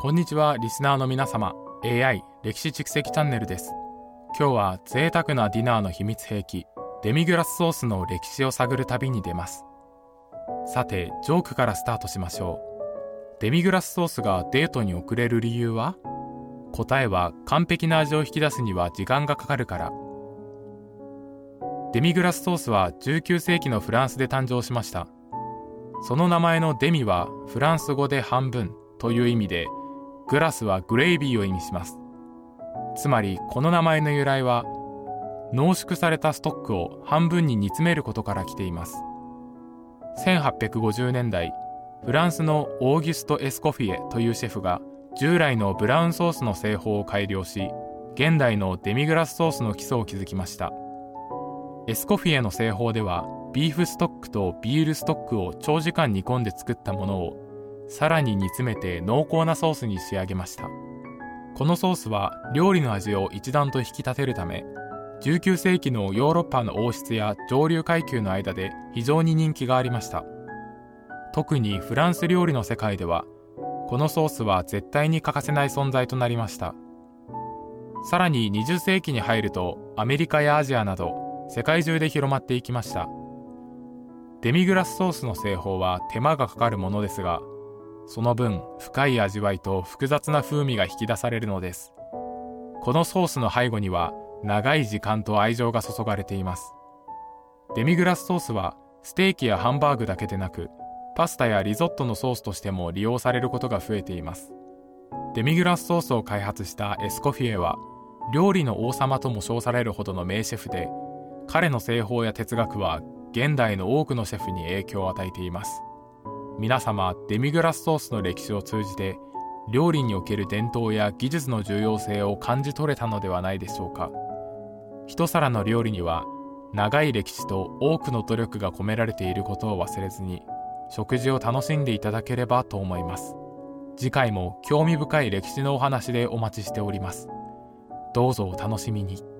こんにちはリスナーの皆様。AI 歴史蓄積チャンネルです。今日は贅沢なディナーの秘密兵器デミグラスソースの歴史を探る旅に出ます。さてジョークからスタートしましょう。デミグラスソースがデートに遅れる理由は？答えは完璧な味を引き出すには時間がかかるから。デミグラスソースは19世紀のフランスで誕生しました。その名前のデミはフランス語で半分という意味でグラスはグレイビーを意味します。つまりこの名前の由来は濃縮されたストックを半分に煮詰めることから来ています。1850年代フランスのオーギュスト・エスコフィエというシェフが従来のブラウンソースの製法を改良し現代のデミグラスソースの基礎を築きました。エスコフィエの製法ではビーフストックとビールストックを長時間煮込んで作ったものをさらに煮詰めて濃厚なソースに仕上げました。このソースは料理の味を一段と引き立てるため19世紀のヨーロッパの王室や上流階級の間で非常に人気がありました。特にフランス料理の世界ではこのソースは絶対に欠かせない存在となりました。さらに20世紀に入るとアメリカやアジアなど世界中で広まっていきました。デミグラスソースの製法は手間がかかるものですがその分深い味わいと複雑な風味が引き出されるのです。このソースの背後には長い時間と愛情が注がれています。デミグラスソースはステーキやハンバーグだけでなくパスタやリゾットのソースとしても利用されることが増えています。デミグラスソースを開発したエスコフィエは料理の王様とも称されるほどの名シェフで彼の製法や哲学は現代の多くのシェフに影響を与えています。皆様デミグラスソースの歴史を通じて料理における伝統や技術の重要性を感じ取れたのではないでしょうか。一皿の料理には長い歴史と多くの努力が込められていることを忘れずに食事を楽しんでいただければと思います。次回も興味深い歴史のお話でお待ちしております。どうぞお楽しみに。